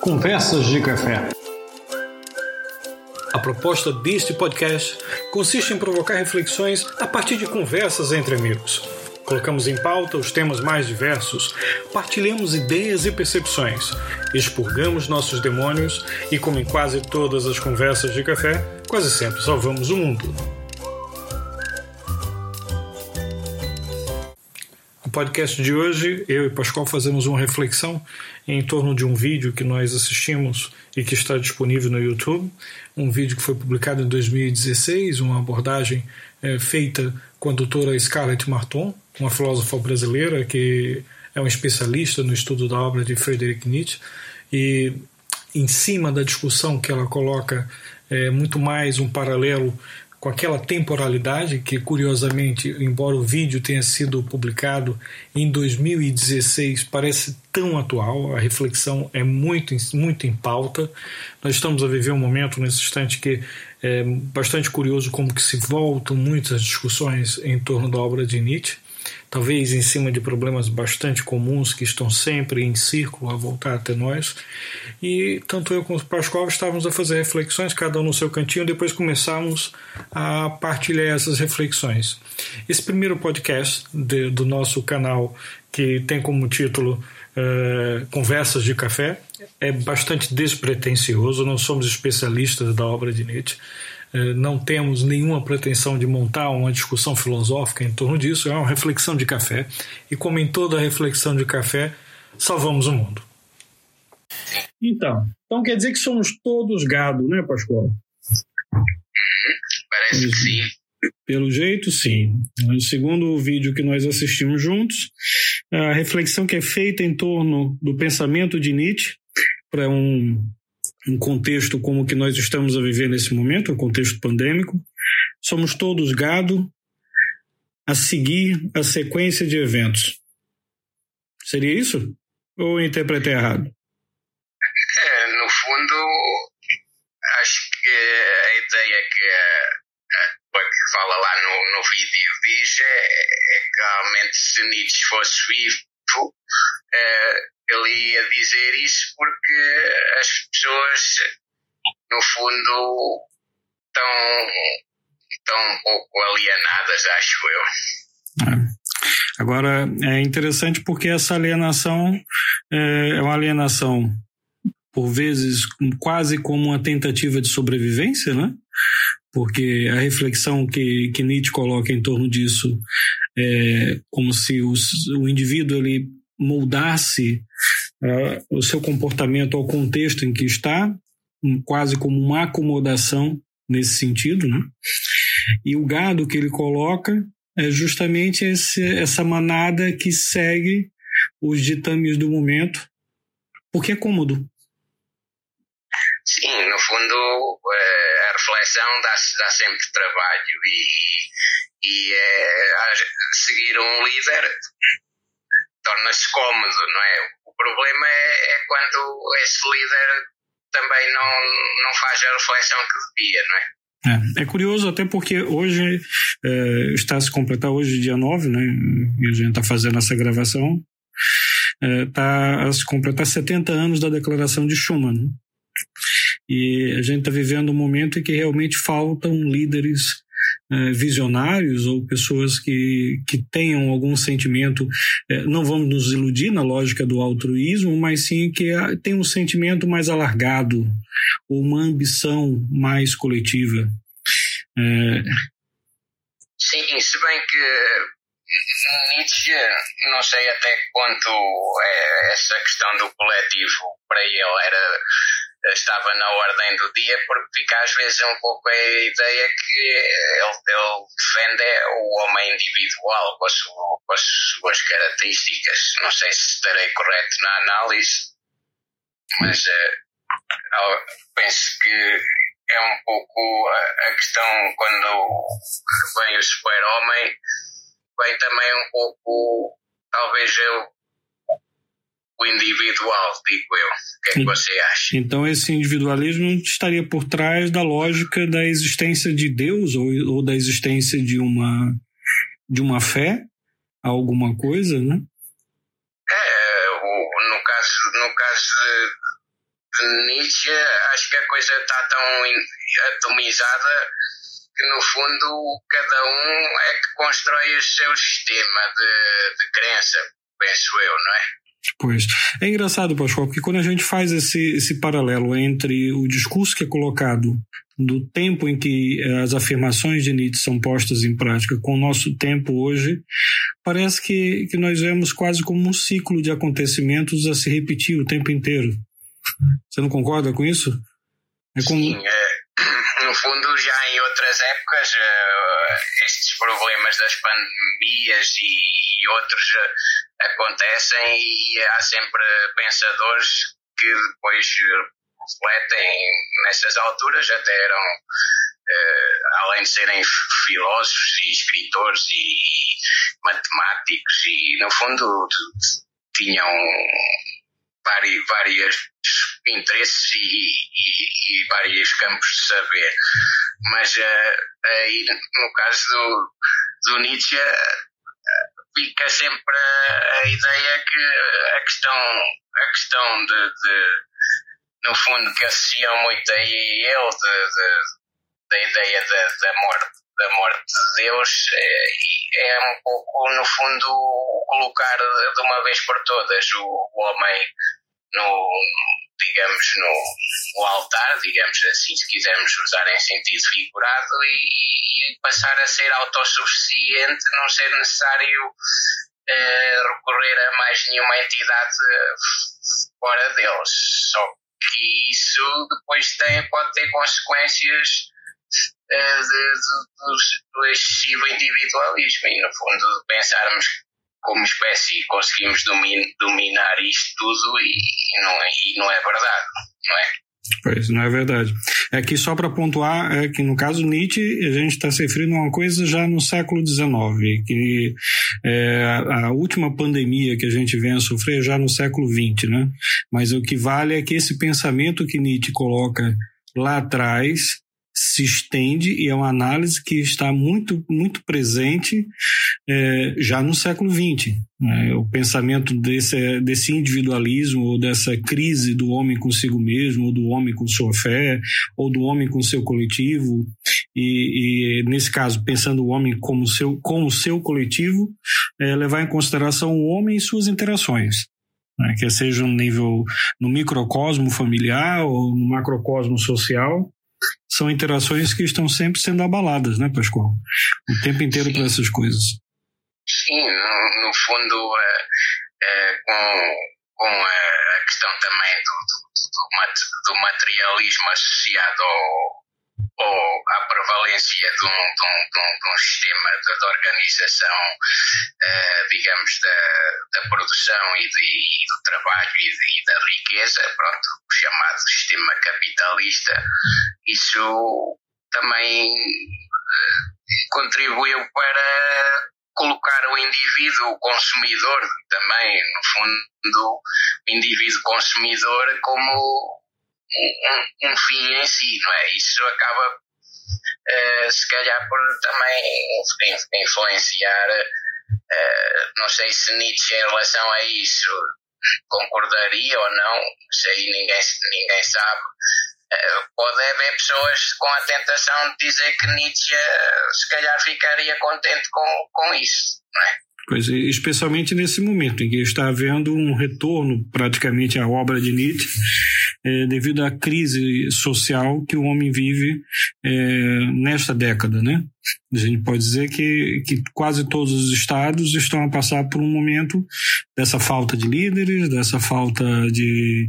Conversas de Café. A proposta deste podcast consiste em provocar reflexões a partir de conversas entre amigos. Colocamos em pauta os temas mais diversos, partilhamos ideias e percepções, expurgamos nossos demônios e, como em quase todas as conversas de café, quase sempre salvamos o mundo. Podcast de hoje, eu e Pascoal fazemos uma reflexão em torno de um vídeo que nós assistimos e que está disponível no YouTube. Um vídeo que foi publicado em 2016, uma abordagem é, feita com a doutora Scarlett Marton, uma filósofa brasileira que é uma especialista no estudo da obra de Friedrich Nietzsche. E em cima da discussão que ela coloca é muito mais um paralelo com aquela temporalidade que, curiosamente, embora o vídeo tenha sido publicado em 2016, parece tão atual, a reflexão é muito, muito em pauta. Nós estamos a viver um momento, nesse instante, que é bastante curioso como que se voltam muitas discussões em torno da obra de Nietzsche talvez em cima de problemas bastante comuns que estão sempre em círculo a voltar até nós. E tanto eu como o Pascoal estávamos a fazer reflexões, cada um no seu cantinho, depois começamos a partilhar essas reflexões. Esse primeiro podcast de, do nosso canal, que tem como título uh, Conversas de Café, é bastante despretensioso, não somos especialistas da obra de Nietzsche. Eh, não temos nenhuma pretensão de montar uma discussão filosófica em torno disso, é uma reflexão de café. E como em toda reflexão de café, salvamos o mundo. Então, então quer dizer que somos todos gado, né, Pascoal? Parece que sim. Pelo jeito, sim. No segundo vídeo que nós assistimos juntos, a reflexão que é feita em torno do pensamento de Nietzsche para um um contexto como o que nós estamos a viver nesse momento, um contexto pandêmico. Somos todos gado a seguir a sequência de eventos. Seria isso? Ou interpretei errado? É, no fundo, acho que a ideia que, a, que fala lá no, no vídeo diz é, é que realmente se Nietzsche fosse vivo, é, ele ia dizer isso porque as pessoas, no fundo, estão, estão um pouco alienadas, acho eu. É. Agora, é interessante porque essa alienação é, é uma alienação, por vezes, quase como uma tentativa de sobrevivência, né? Porque a reflexão que, que Nietzsche coloca em torno disso é como se os, o indivíduo ele moldar-se uh, o seu comportamento ao contexto em que está, um, quase como uma acomodação nesse sentido, né? E o gado que ele coloca é justamente esse, essa manada que segue os ditames do momento, porque é cômodo. Sim, no fundo eh, a reflexão dá, dá sempre trabalho e, e é, seguir um líder torna-se cômodo, não é? O problema é, é, quando esse líder também não, não faz a reflexão que devia, não é? É, é curioso até porque hoje é, está a se completar hoje dia 9, né? E a gente está fazendo essa gravação. Está é, a se completar 70 anos da declaração de Schuman. Né? E a gente está vivendo um momento em que realmente faltam líderes visionários ou pessoas que, que tenham algum sentimento, é, não vamos nos iludir na lógica do altruísmo, mas sim que tem um sentimento mais alargado, ou uma ambição mais coletiva. É... Sim, se bem que Nietzsche, não sei até quanto é, essa questão do coletivo para ele era estava na ordem do dia, porque fica às vezes um pouco a ideia que ele, ele defende o homem individual com, a sua, com, as suas características. Não sei se estarei correto na análise, mas uh, penso que é um pouco a, a questão quando vem o super-homem, vem também um pouco, talvez eu o individual, digo eu. O que é que você acha? Então, esse individualismo estaria por trás da lógica da existência de Deus ou, ou da existência de uma, de uma fé alguma coisa, né? É, o, no caso, no caso de, de Nietzsche, acho que a coisa está tão atomizada que no fundo cada um é que constrói o seu sistema de, de crença, penso eu, não é? Pois. É engraçado, Pascoal, porque quando a gente faz esse, esse paralelo entre o discurso que é colocado do tempo em que eh, as afirmações de Nietzsche são postas em prática com o nosso tempo hoje, parece que, que nós vemos quase como um ciclo de acontecimentos a se repetir o tempo inteiro. Você não concorda com isso? É como... Sim, é, no fundo, já em outras épocas, uh, estes problemas das pandemias e, outros uh, acontecem e há sempre pensadores que depois refletem nessas alturas, até eram, uh, além de serem filósofos e escritores e matemáticos, e no fundo tinham vários, interesses e, e, e, vários campos de saber. Mas uh, aí, no caso do, do Nietzsche, fica sempre a, a, ideia que a questão, a questão de, de no fundo, que associam muito a ele, de, de, da ideia da, da, morte, da morte de Deus, é, é, um pouco, no fundo, colocar de uma vez por todas o, o homem no, digamos, no, no, altar, digamos assim, se quisermos usar em sentido figurado, e, e passar a ser autossuficiente, não ser necessário eh, recorrer a mais nenhuma entidade fora deles. Só que isso depois tem, pode ter consequências uh, de, de, do, excessivo individualismo e, no fundo, pensarmos como espécie conseguimos domin, dominar isto tudo e, e, não, é, e não é verdade, não é? Pois, não é verdade. É que só para pontuar, é que no caso Nietzsche, a gente está se referindo a uma coisa já no século XIX, que é, a última pandemia que a gente vem a sofrer é já no século XX, né? Mas o que vale é que esse pensamento que Nietzsche coloca lá atrás se estende e é uma análise que está muito, muito presente é, já no século XX. Né? O pensamento desse, desse individualismo ou dessa crise do homem consigo mesmo, ou do homem com sua fé, ou do homem com seu coletivo, e, e nesse caso, pensando o homem como seu, como seu coletivo, é, levar em consideração o homem e suas interações. Né? Quer seja no nível no microcosmo familiar ou no macrocosmo social, são interações que estão sempre sendo abaladas, né, Pascoal? O tempo inteiro para essas coisas. Sim, no, no fundo, é, é, com, com a questão também do, do, do, materialismo associado ao, ou à prevalência de um, de um, de um, de um sistema de, organização, uh, digamos, da, da produção e, e, do trabalho e, e, da riqueza, pronto, o chamado sistema capitalista, isso também uh, contribuiu para colocar o indivíduo consumidor também, no fundo, o indivíduo consumidor como um, um, fim em si, não é? Isso acaba, uh, se calhar, por também influenciar, uh, não sei se Nietzsche em relação a isso concordaria ou não, isso aí ninguém, ninguém sabe. Uh, pode haver pessoas com a tentação de dizer que Nietzsche se calhar ficaria contente com, com isso, não é? Pois, especialmente nesse momento em que está havendo um retorno praticamente à obra de Nietzsche, é, devido à crise social que o homem vive é, nesta década, né? A gente pode dizer que, que quase todos os estados estão a passar por um momento dessa falta de líderes, dessa falta de,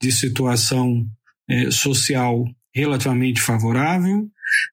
de situação é, social relativamente favorável,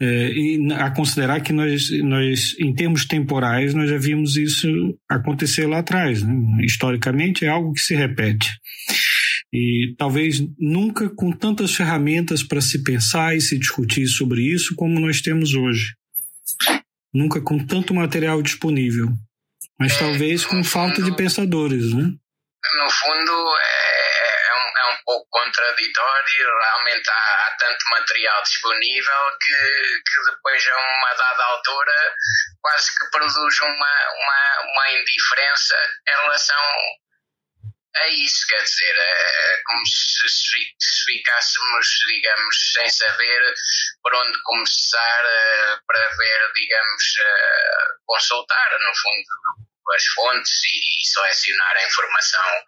é, e a considerar que nós, nós, em termos temporais, nós já vimos isso acontecer lá atrás. Né? Historicamente, é algo que se repete. E talvez nunca com tantas ferramentas para se pensar e se discutir sobre isso como nós temos hoje. Nunca com tanto material disponível. Mas é, talvez com falta de pensadores, né? No fundo, é, é, um, é um pouco contraditório. Realmente há, há, tanto material disponível que, que depois, a uma dada altura, quase que produz uma, uma, uma indiferença em relação é isso, quer dizer, é como se, se ficássemos, digamos, sem saber por onde começar uh, para ver, digamos, uh, consultar, no fundo, as fontes e, selecionar a informação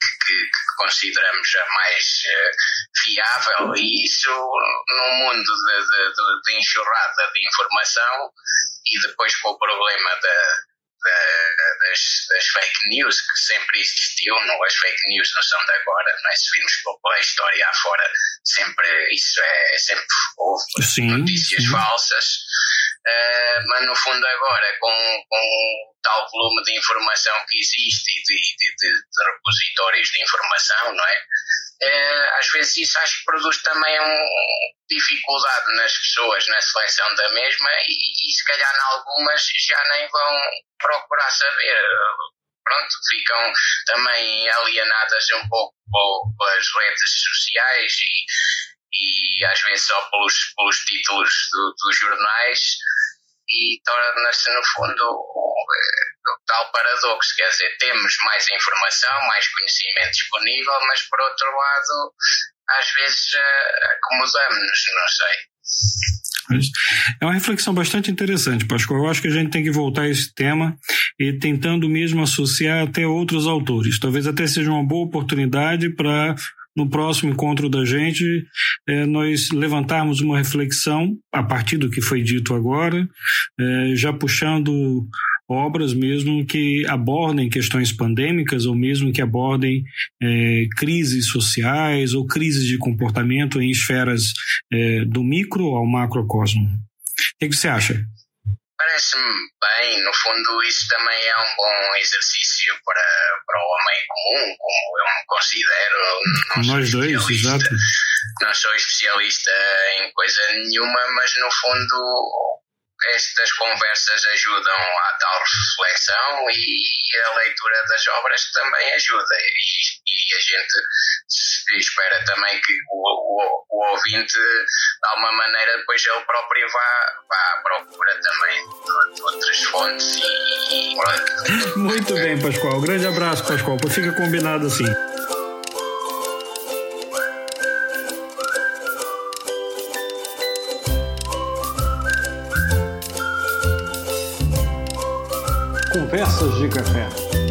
que, que, que consideramos a mais uh, fiável. E isso num mundo de, de, de, enxurrada de informação e depois com o problema da, da, das, das, fake news que sempre existiu, não, as fake news não são de agora, não é? se virmos pela história afora, sempre isso é, sempre houve sim, notícias sim. falsas Uh, mas no fundo agora com, com tal volume de informação que existe e de, de, de, de repositórios de informação, não é? Uh, às vezes isso acho que produz também um, dificuldade nas pessoas na seleção da mesma e, e se calhar em algumas já nem vão procurar saber. Pronto, ficam também alienadas um pouco pelas redes sociais e, e às vezes só pelos, pelos títulos do, dos jornais e torna-se, no fundo, tal paradoxo. Quer dizer, temos mais informação, mais conhecimento disponível, mas, por outro lado, às vezes uh, acomodamos-nos, não sei. É uma reflexão bastante interessante, Pascoal. Eu acho que a gente tem que voltar a esse tema e tentando mesmo associar até outros autores. Talvez até seja uma boa oportunidade para no próximo encontro da gente, é, nós levantarmos uma reflexão a partir do que foi dito agora, é, já puxando obras mesmo que abordem questões pandêmicas ou mesmo que abordem é, crises sociais ou crises de comportamento em esferas é, do micro ao macrocosmo. O que, você acha? Parece-me bem, no fundo, isso também é um bom exercício para, para o homem comum, como eu me considero. Nós dois, exato. Não sou especialista em coisa nenhuma, mas no fundo estas conversas ajudam à tal reflexão e a leitura das obras também ajuda. E, e a gente espera também que o, o, o, ouvinte, de alguma maneira, depois ele próprio vá, vá à procura também de, de outras fontes. E, e Muito bem, Pascoal. Grande abraço, Pascoal. Fica combinado assim. Conversas de Café.